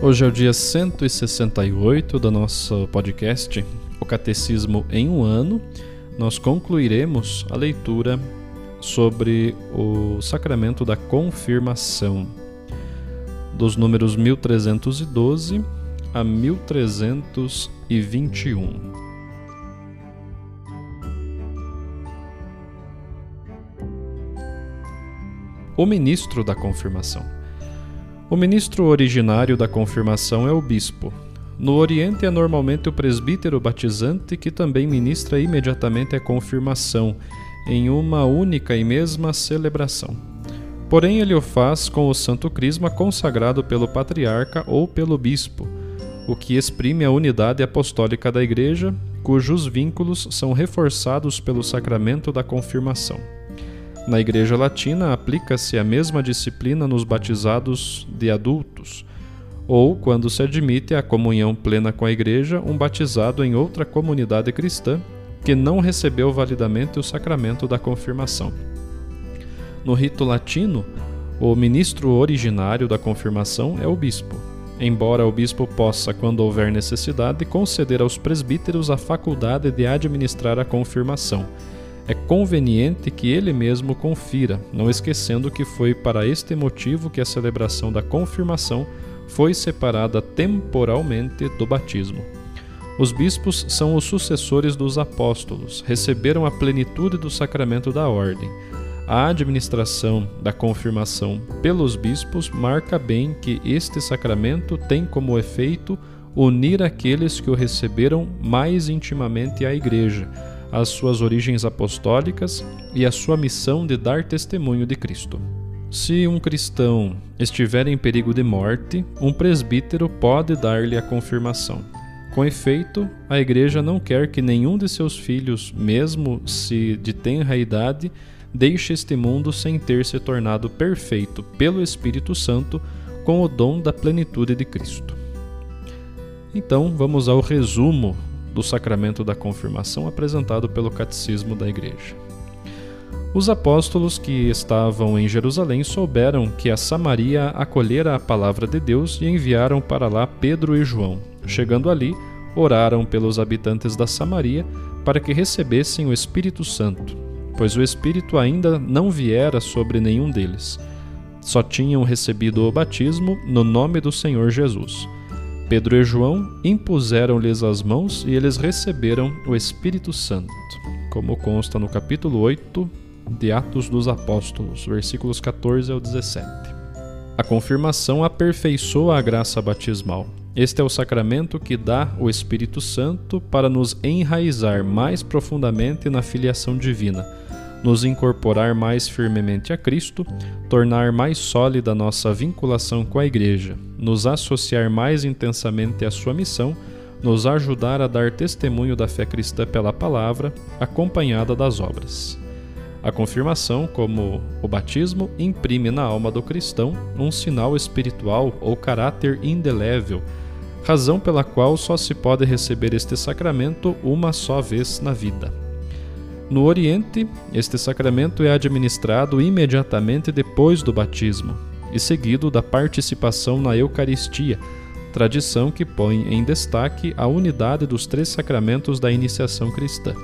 Hoje é o dia 168 do nosso podcast, O Catecismo em um Ano. Nós concluiremos a leitura sobre o sacramento da confirmação, dos números 1312 a 1321. O ministro da confirmação. O ministro originário da confirmação é o bispo. No Oriente é normalmente o presbítero batizante que também ministra imediatamente a confirmação, em uma única e mesma celebração. Porém, ele o faz com o Santo Crisma consagrado pelo patriarca ou pelo bispo, o que exprime a unidade apostólica da Igreja, cujos vínculos são reforçados pelo sacramento da confirmação. Na Igreja Latina, aplica-se a mesma disciplina nos batizados de adultos, ou quando se admite a comunhão plena com a Igreja um batizado em outra comunidade cristã que não recebeu validamente o sacramento da confirmação. No rito latino, o ministro originário da confirmação é o bispo, embora o bispo possa, quando houver necessidade, conceder aos presbíteros a faculdade de administrar a confirmação é conveniente que ele mesmo confira, não esquecendo que foi para este motivo que a celebração da confirmação foi separada temporalmente do batismo. Os bispos são os sucessores dos apóstolos, receberam a plenitude do sacramento da ordem. A administração da confirmação pelos bispos marca bem que este sacramento tem como efeito unir aqueles que o receberam mais intimamente à Igreja as suas origens apostólicas e a sua missão de dar testemunho de Cristo. Se um cristão estiver em perigo de morte, um presbítero pode dar-lhe a confirmação. Com efeito, a Igreja não quer que nenhum de seus filhos, mesmo se de tenra idade, deixe este mundo sem ter se tornado perfeito pelo Espírito Santo com o dom da plenitude de Cristo. Então, vamos ao resumo do sacramento da confirmação apresentado pelo Catecismo da Igreja. Os apóstolos que estavam em Jerusalém souberam que a Samaria acolhera a palavra de Deus e enviaram para lá Pedro e João. Chegando ali, oraram pelos habitantes da Samaria para que recebessem o Espírito Santo, pois o Espírito ainda não viera sobre nenhum deles. Só tinham recebido o batismo no nome do Senhor Jesus. Pedro e João impuseram-lhes as mãos e eles receberam o Espírito Santo, como consta no capítulo 8 de Atos dos Apóstolos, versículos 14 ao 17. A confirmação aperfeiçoa a graça batismal. Este é o sacramento que dá o Espírito Santo para nos enraizar mais profundamente na filiação divina nos incorporar mais firmemente a Cristo, tornar mais sólida nossa vinculação com a Igreja, nos associar mais intensamente à sua missão, nos ajudar a dar testemunho da fé cristã pela palavra, acompanhada das obras. A confirmação, como o batismo, imprime na alma do cristão um sinal espiritual ou caráter indelével, razão pela qual só se pode receber este sacramento uma só vez na vida. No Oriente, este sacramento é administrado imediatamente depois do batismo e seguido da participação na Eucaristia, tradição que põe em destaque a unidade dos três sacramentos da iniciação cristã.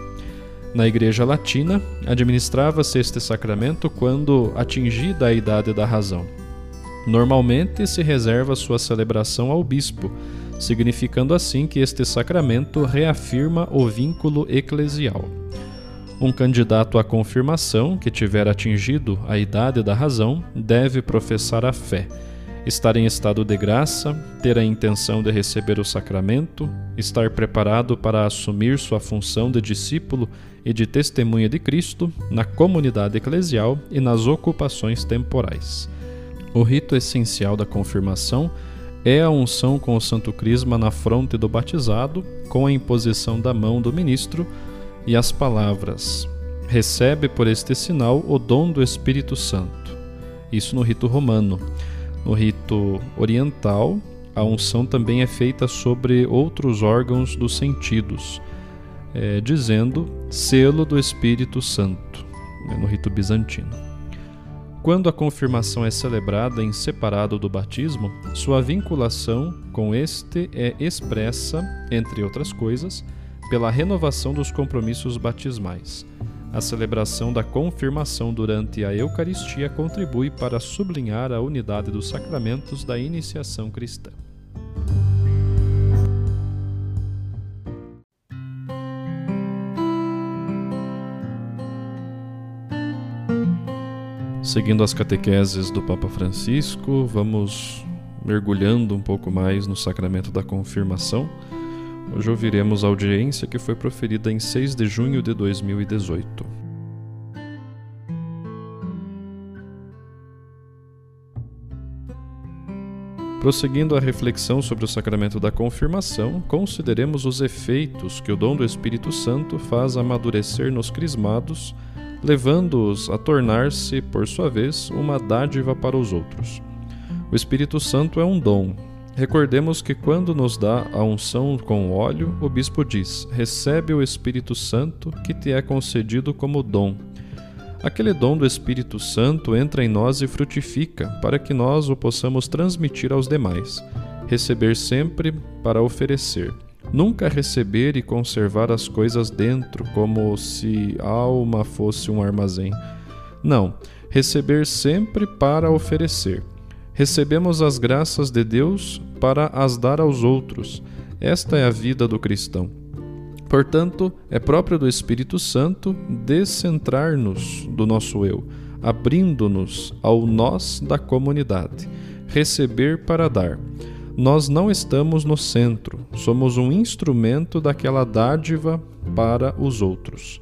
Na Igreja Latina, administrava-se este sacramento quando atingida a idade da razão. Normalmente se reserva sua celebração ao bispo, significando assim que este sacramento reafirma o vínculo eclesial. Um candidato à confirmação que tiver atingido a idade da razão deve professar a fé, estar em estado de graça, ter a intenção de receber o sacramento, estar preparado para assumir sua função de discípulo e de testemunha de Cristo na comunidade eclesial e nas ocupações temporais. O rito essencial da confirmação é a unção com o Santo Crisma na fronte do batizado, com a imposição da mão do ministro e as palavras: Recebe por este sinal o dom do Espírito Santo. Isso no rito romano. No rito oriental, a unção também é feita sobre outros órgãos dos sentidos, é, dizendo selo do Espírito Santo, né, no rito bizantino. Quando a confirmação é celebrada em separado do batismo, sua vinculação com este é expressa, entre outras coisas, pela renovação dos compromissos batismais. A celebração da confirmação durante a Eucaristia contribui para sublinhar a unidade dos sacramentos da iniciação cristã. Seguindo as catequeses do Papa Francisco, vamos mergulhando um pouco mais no sacramento da confirmação. Hoje ouviremos a audiência que foi proferida em 6 de junho de 2018. Prosseguindo a reflexão sobre o sacramento da confirmação, consideremos os efeitos que o dom do Espírito Santo faz amadurecer nos crismados, levando-os a tornar-se, por sua vez, uma dádiva para os outros. O Espírito Santo é um dom, Recordemos que quando nos dá a unção com óleo, o bispo diz: Recebe o Espírito Santo que te é concedido como dom. Aquele dom do Espírito Santo entra em nós e frutifica, para que nós o possamos transmitir aos demais. Receber sempre para oferecer. Nunca receber e conservar as coisas dentro, como se a alma fosse um armazém. Não, receber sempre para oferecer recebemos as graças de Deus para as dar aos outros. Esta é a vida do cristão. Portanto, é próprio do Espírito Santo descentrar-nos do nosso eu, abrindo-nos ao nós da comunidade. Receber para dar. Nós não estamos no centro, somos um instrumento daquela dádiva para os outros.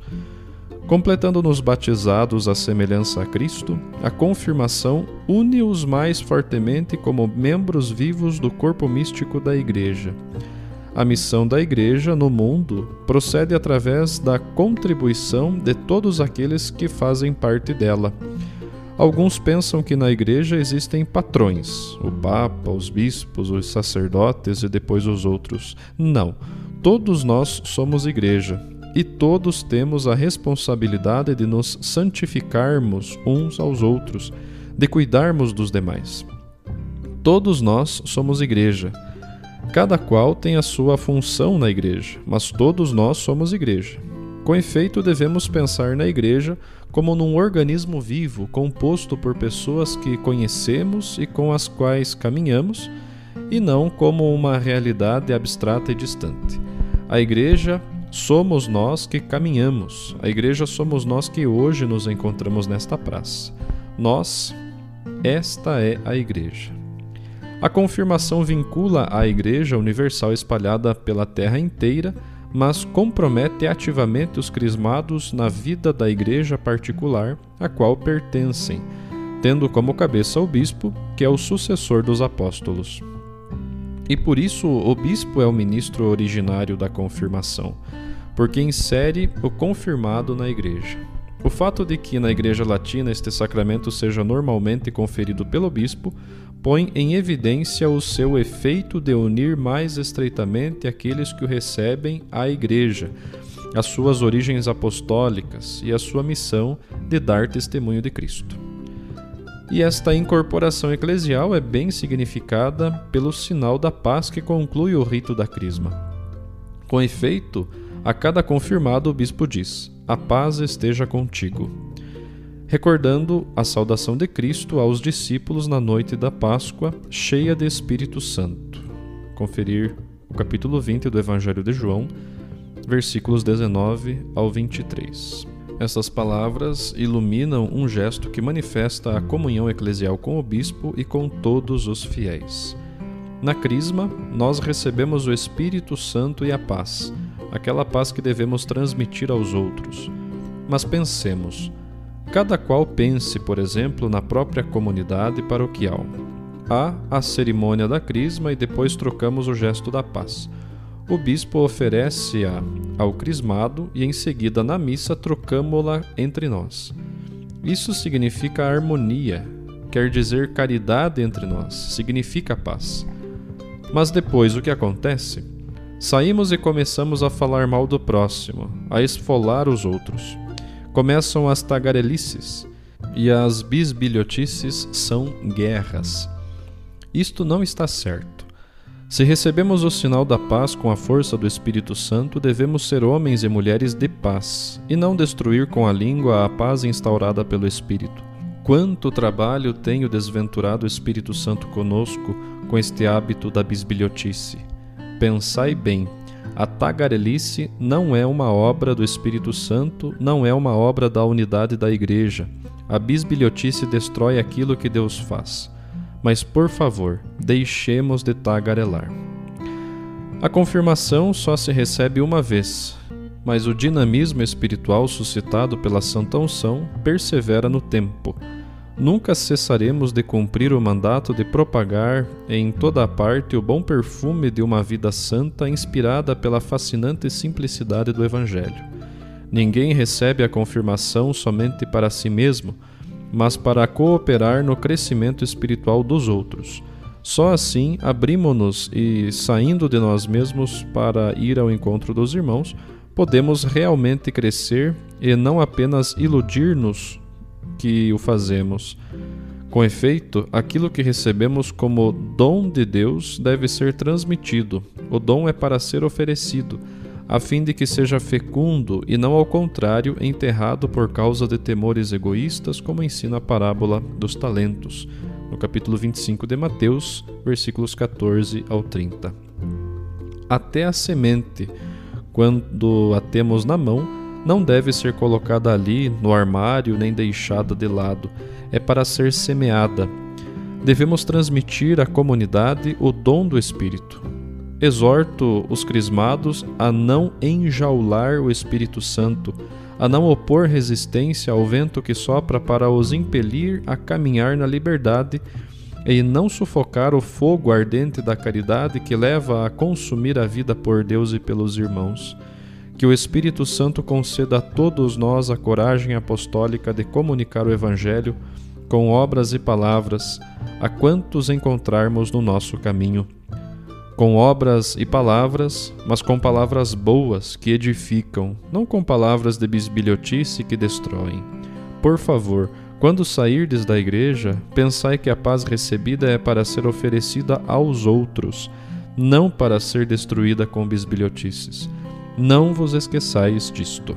Completando-nos batizados à semelhança a Cristo, a confirmação une-os mais fortemente como membros vivos do corpo místico da Igreja. A missão da Igreja no mundo procede através da contribuição de todos aqueles que fazem parte dela. Alguns pensam que na Igreja existem patrões, o Papa, os bispos, os sacerdotes e depois os outros. Não, todos nós somos Igreja e todos temos a responsabilidade de nos santificarmos uns aos outros, de cuidarmos dos demais. Todos nós somos igreja. Cada qual tem a sua função na igreja, mas todos nós somos igreja. Com efeito, devemos pensar na igreja como num organismo vivo composto por pessoas que conhecemos e com as quais caminhamos, e não como uma realidade abstrata e distante. A igreja Somos nós que caminhamos, a igreja somos nós que hoje nos encontramos nesta praça. Nós, esta é a igreja. A confirmação vincula a Igreja Universal espalhada pela terra inteira, mas compromete ativamente os crismados na vida da Igreja particular a qual pertencem, tendo como cabeça o bispo, que é o sucessor dos apóstolos. E por isso o bispo é o ministro originário da confirmação porque insere o confirmado na igreja. O fato de que na Igreja Latina este sacramento seja normalmente conferido pelo bispo põe em evidência o seu efeito de unir mais estreitamente aqueles que o recebem à Igreja, as suas origens apostólicas e a sua missão de dar testemunho de Cristo. E esta incorporação eclesial é bem significada pelo sinal da paz que conclui o rito da Crisma. Com efeito, a cada confirmado, o bispo diz: A paz esteja contigo. Recordando a saudação de Cristo aos discípulos na noite da Páscoa, cheia de Espírito Santo. Conferir o capítulo 20 do Evangelho de João, versículos 19 ao 23. Essas palavras iluminam um gesto que manifesta a comunhão eclesial com o bispo e com todos os fiéis. Na Crisma, nós recebemos o Espírito Santo e a paz, aquela paz que devemos transmitir aos outros. Mas pensemos, cada qual pense, por exemplo, na própria comunidade paroquial. Há a cerimônia da Crisma e depois trocamos o gesto da paz. O bispo oferece-a ao crismado e em seguida na missa trocamo-la entre nós. Isso significa harmonia, quer dizer caridade entre nós, significa paz. Mas depois o que acontece? Saímos e começamos a falar mal do próximo, a esfolar os outros. Começam as tagarelices, e as bisbilhotices são guerras. Isto não está certo. Se recebemos o sinal da paz com a força do Espírito Santo, devemos ser homens e mulheres de paz, e não destruir com a língua a paz instaurada pelo Espírito. Quanto trabalho tem o desventurado Espírito Santo conosco com este hábito da bisbilhotice? Pensai bem, a tagarelice não é uma obra do Espírito Santo, não é uma obra da unidade da Igreja. A bisbilhotice destrói aquilo que Deus faz. Mas, por favor, deixemos de tagarelar. A confirmação só se recebe uma vez, mas o dinamismo espiritual suscitado pela Santa Unção persevera no tempo. Nunca cessaremos de cumprir o mandato de propagar em toda a parte o bom perfume de uma vida santa inspirada pela fascinante simplicidade do Evangelho. Ninguém recebe a confirmação somente para si mesmo, mas para cooperar no crescimento espiritual dos outros. Só assim abrimos-nos e, saindo de nós mesmos para ir ao encontro dos irmãos, podemos realmente crescer e não apenas iludir-nos que o fazemos. Com efeito, aquilo que recebemos como dom de Deus deve ser transmitido. O dom é para ser oferecido, a fim de que seja fecundo e não ao contrário enterrado por causa de temores egoístas, como ensina a parábola dos talentos, no capítulo 25 de Mateus, versículos 14 ao 30. Até a semente, quando a temos na mão, não deve ser colocada ali no armário nem deixada de lado, é para ser semeada. Devemos transmitir à comunidade o dom do Espírito. Exorto os crismados a não enjaular o Espírito Santo, a não opor resistência ao vento que sopra para os impelir a caminhar na liberdade e não sufocar o fogo ardente da caridade que leva a consumir a vida por Deus e pelos irmãos. Que o Espírito Santo conceda a todos nós a coragem apostólica de comunicar o Evangelho com obras e palavras a quantos encontrarmos no nosso caminho com obras e palavras, mas com palavras boas que edificam, não com palavras de bisbilhotice que destroem. Por favor, quando sairdes da igreja, pensai que a paz recebida é para ser oferecida aos outros, não para ser destruída com bisbilhotices. Não vos esqueçais disto.